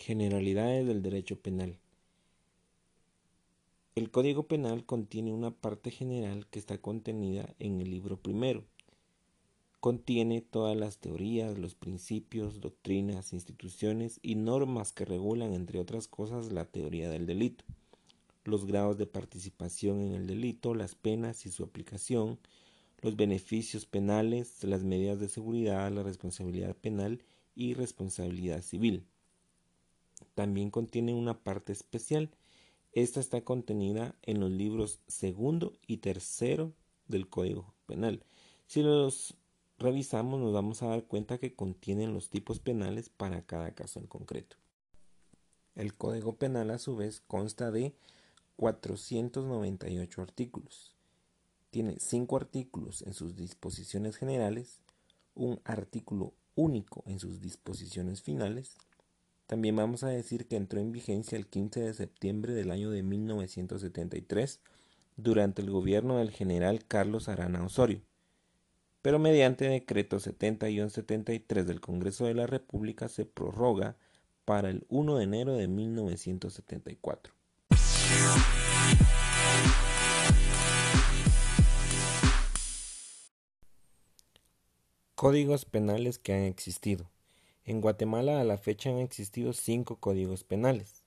Generalidades del derecho penal. El Código Penal contiene una parte general que está contenida en el libro primero. Contiene todas las teorías, los principios, doctrinas, instituciones y normas que regulan, entre otras cosas, la teoría del delito, los grados de participación en el delito, las penas y su aplicación, los beneficios penales, las medidas de seguridad, la responsabilidad penal y responsabilidad civil. También contiene una parte especial esta está contenida en los libros segundo y tercero del Código Penal. Si los revisamos nos vamos a dar cuenta que contienen los tipos penales para cada caso en concreto. El Código Penal a su vez consta de 498 artículos. Tiene 5 artículos en sus disposiciones generales, un artículo único en sus disposiciones finales también vamos a decir que entró en vigencia el 15 de septiembre del año de 1973 durante el gobierno del general Carlos Arana Osorio, pero mediante decreto 7173 del Congreso de la República se prorroga para el 1 de enero de 1974. Códigos penales que han existido. En Guatemala a la fecha han existido cinco códigos penales.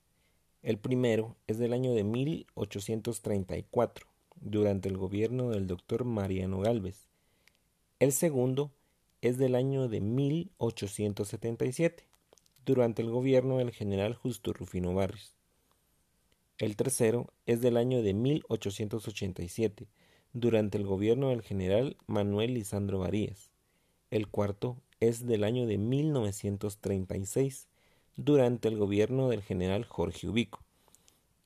El primero es del año de 1834, durante el gobierno del doctor Mariano Galvez. El segundo es del año de 1877, durante el gobierno del general Justo Rufino Barrios. El tercero es del año de 1887, durante el gobierno del general Manuel Lisandro Varías. El cuarto es del año de 1936, durante el gobierno del general Jorge Ubico.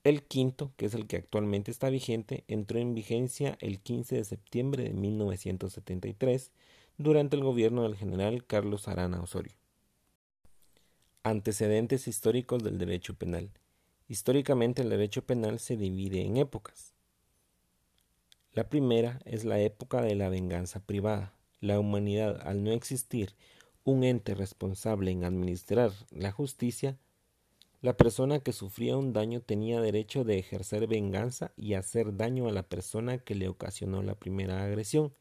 El quinto, que es el que actualmente está vigente, entró en vigencia el 15 de septiembre de 1973, durante el gobierno del general Carlos Arana Osorio. Antecedentes históricos del derecho penal. Históricamente el derecho penal se divide en épocas. La primera es la época de la venganza privada, la humanidad, al no existir un ente responsable en administrar la justicia, la persona que sufría un daño tenía derecho de ejercer venganza y hacer daño a la persona que le ocasionó la primera agresión.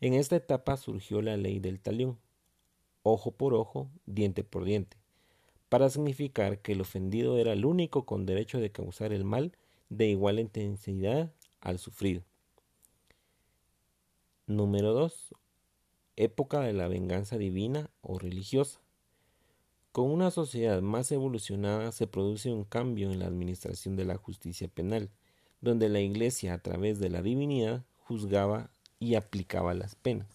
En esta etapa surgió la ley del talión, ojo por ojo, diente por diente, para significar que el ofendido era el único con derecho de causar el mal de igual intensidad al sufrido. Número 2 época de la venganza divina o religiosa. Con una sociedad más evolucionada se produce un cambio en la administración de la justicia penal, donde la Iglesia a través de la divinidad juzgaba y aplicaba las penas.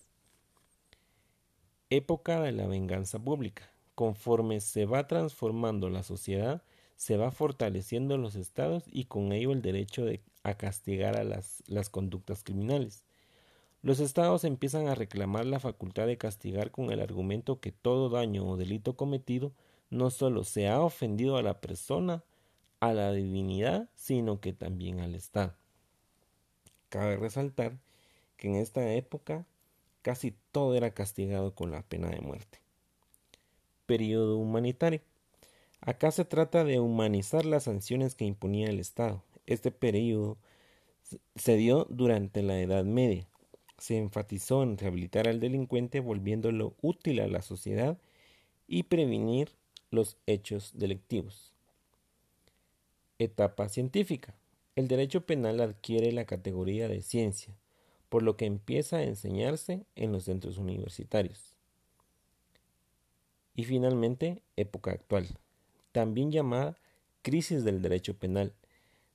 Época de la venganza pública. Conforme se va transformando la sociedad, se va fortaleciendo los estados y con ello el derecho de, a castigar a las, las conductas criminales. Los estados empiezan a reclamar la facultad de castigar con el argumento que todo daño o delito cometido no solo se ha ofendido a la persona, a la divinidad, sino que también al Estado. Cabe resaltar que en esta época casi todo era castigado con la pena de muerte. Periodo humanitario. Acá se trata de humanizar las sanciones que imponía el Estado. Este periodo se dio durante la Edad Media, se enfatizó en rehabilitar al delincuente volviéndolo útil a la sociedad y prevenir los hechos delictivos. Etapa científica. El derecho penal adquiere la categoría de ciencia, por lo que empieza a enseñarse en los centros universitarios. Y finalmente, época actual, también llamada crisis del derecho penal.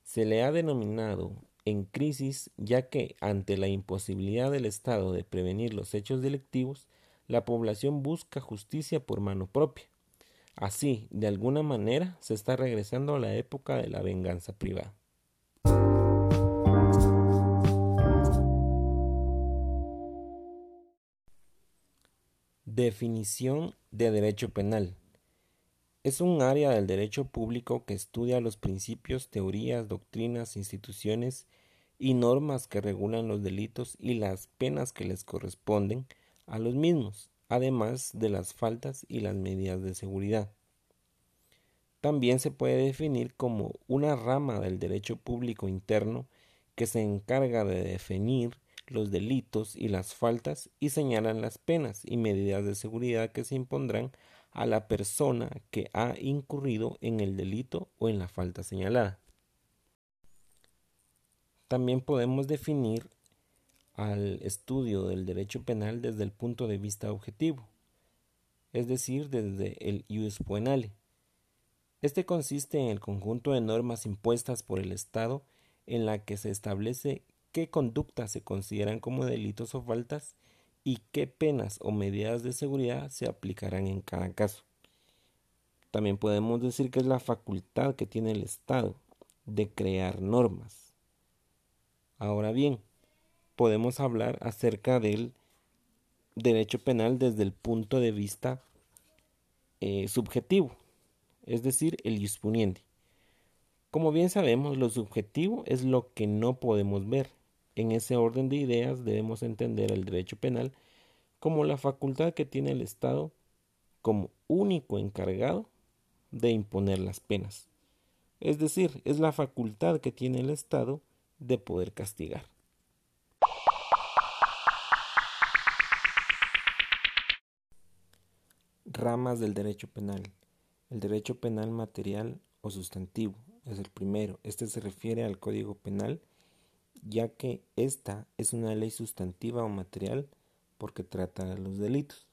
Se le ha denominado en crisis ya que ante la imposibilidad del Estado de prevenir los hechos delictivos, la población busca justicia por mano propia. Así, de alguna manera, se está regresando a la época de la venganza privada. Definición de derecho penal. Es un área del derecho público que estudia los principios, teorías, doctrinas, instituciones y normas que regulan los delitos y las penas que les corresponden a los mismos, además de las faltas y las medidas de seguridad. También se puede definir como una rama del derecho público interno que se encarga de definir los delitos y las faltas y señalan las penas y medidas de seguridad que se impondrán a la persona que ha incurrido en el delito o en la falta señalada. También podemos definir al estudio del derecho penal desde el punto de vista objetivo, es decir, desde el ius penale. Este consiste en el conjunto de normas impuestas por el Estado en la que se establece qué conductas se consideran como delitos o faltas y qué penas o medidas de seguridad se aplicarán en cada caso. También podemos decir que es la facultad que tiene el Estado de crear normas. Ahora bien, podemos hablar acerca del derecho penal desde el punto de vista eh, subjetivo, es decir, el iuspuniente. Como bien sabemos, lo subjetivo es lo que no podemos ver. En ese orden de ideas debemos entender el derecho penal como la facultad que tiene el Estado como único encargado de imponer las penas. Es decir, es la facultad que tiene el Estado de poder castigar. Ramas del derecho penal. El derecho penal material o sustantivo es el primero. Este se refiere al Código Penal, ya que esta es una ley sustantiva o material porque trata de los delitos.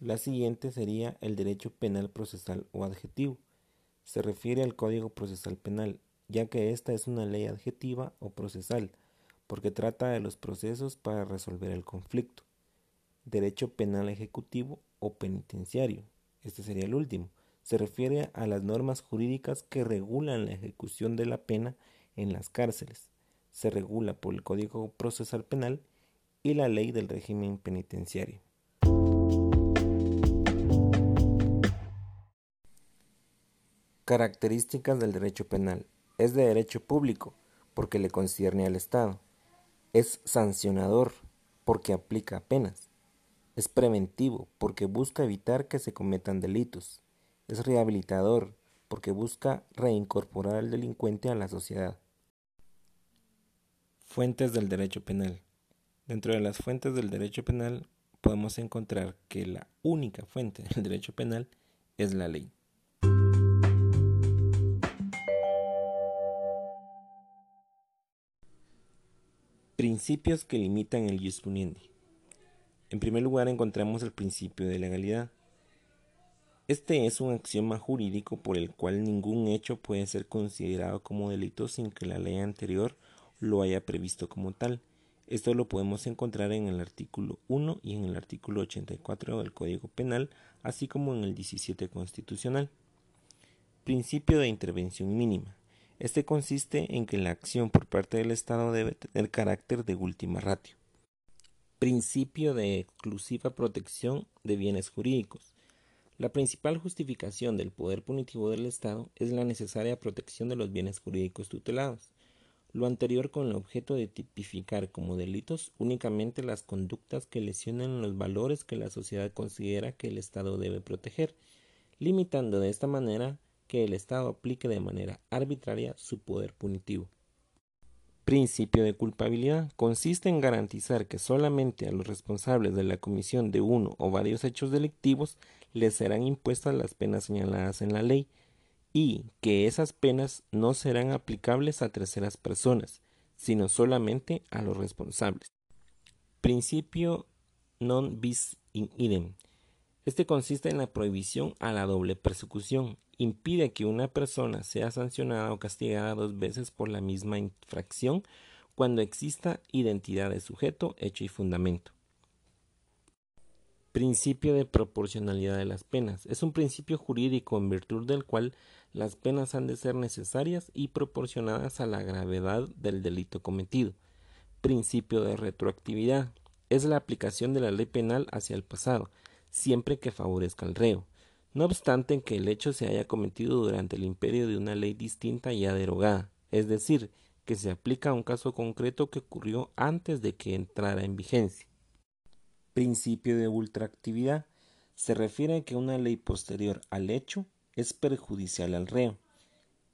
La siguiente sería el derecho penal procesal o adjetivo. Se refiere al Código Procesal Penal, ya que esta es una ley adjetiva o procesal, porque trata de los procesos para resolver el conflicto. Derecho penal ejecutivo o penitenciario. Este sería el último. Se refiere a las normas jurídicas que regulan la ejecución de la pena en las cárceles. Se regula por el Código Procesal Penal y la Ley del Régimen Penitenciario. Características del derecho penal. Es de derecho público porque le concierne al Estado. Es sancionador porque aplica penas. Es preventivo porque busca evitar que se cometan delitos. Es rehabilitador porque busca reincorporar al delincuente a la sociedad. Fuentes del derecho penal. Dentro de las fuentes del derecho penal podemos encontrar que la única fuente del derecho penal es la ley. Principios que limitan el jus en primer lugar encontramos el principio de legalidad. Este es un axioma jurídico por el cual ningún hecho puede ser considerado como delito sin que la ley anterior lo haya previsto como tal. Esto lo podemos encontrar en el artículo 1 y en el artículo 84 del Código Penal, así como en el 17 constitucional. Principio de intervención mínima. Este consiste en que la acción por parte del Estado debe tener carácter de última ratio. Principio de exclusiva protección de bienes jurídicos. La principal justificación del poder punitivo del Estado es la necesaria protección de los bienes jurídicos tutelados. Lo anterior con el objeto de tipificar como delitos únicamente las conductas que lesionen los valores que la sociedad considera que el Estado debe proteger, limitando de esta manera que el Estado aplique de manera arbitraria su poder punitivo. Principio de culpabilidad consiste en garantizar que solamente a los responsables de la comisión de uno o varios hechos delictivos les serán impuestas las penas señaladas en la ley y que esas penas no serán aplicables a terceras personas, sino solamente a los responsables. Principio non bis in idem. Este consiste en la prohibición a la doble persecución impide que una persona sea sancionada o castigada dos veces por la misma infracción cuando exista identidad de sujeto, hecho y fundamento. Principio de proporcionalidad de las penas. Es un principio jurídico en virtud del cual las penas han de ser necesarias y proporcionadas a la gravedad del delito cometido. Principio de retroactividad. Es la aplicación de la ley penal hacia el pasado, siempre que favorezca al reo no obstante que el hecho se haya cometido durante el imperio de una ley distinta ya derogada, es decir, que se aplica a un caso concreto que ocurrió antes de que entrara en vigencia. Principio de ultraactividad se refiere a que una ley posterior al hecho es perjudicial al reo.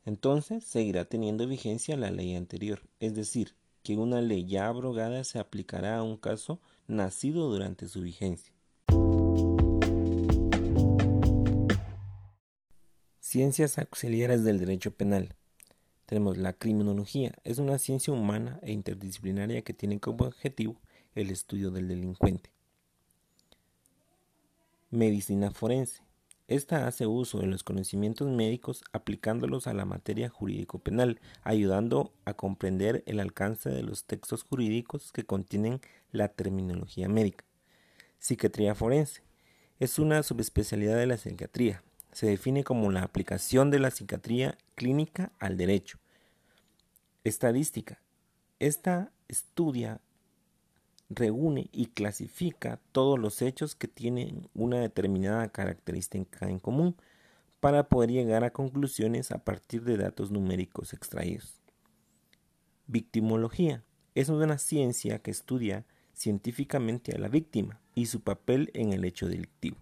Entonces seguirá teniendo vigencia la ley anterior, es decir, que una ley ya abrogada se aplicará a un caso nacido durante su vigencia. Ciencias auxiliares del derecho penal. Tenemos la criminología, es una ciencia humana e interdisciplinaria que tiene como objetivo el estudio del delincuente. Medicina forense. Esta hace uso de los conocimientos médicos aplicándolos a la materia jurídico-penal, ayudando a comprender el alcance de los textos jurídicos que contienen la terminología médica. Psiquiatría forense. Es una subespecialidad de la psiquiatría. Se define como la aplicación de la psiquiatría clínica al derecho. Estadística. Esta estudia reúne y clasifica todos los hechos que tienen una determinada característica en común para poder llegar a conclusiones a partir de datos numéricos extraídos. Victimología es una ciencia que estudia científicamente a la víctima y su papel en el hecho delictivo.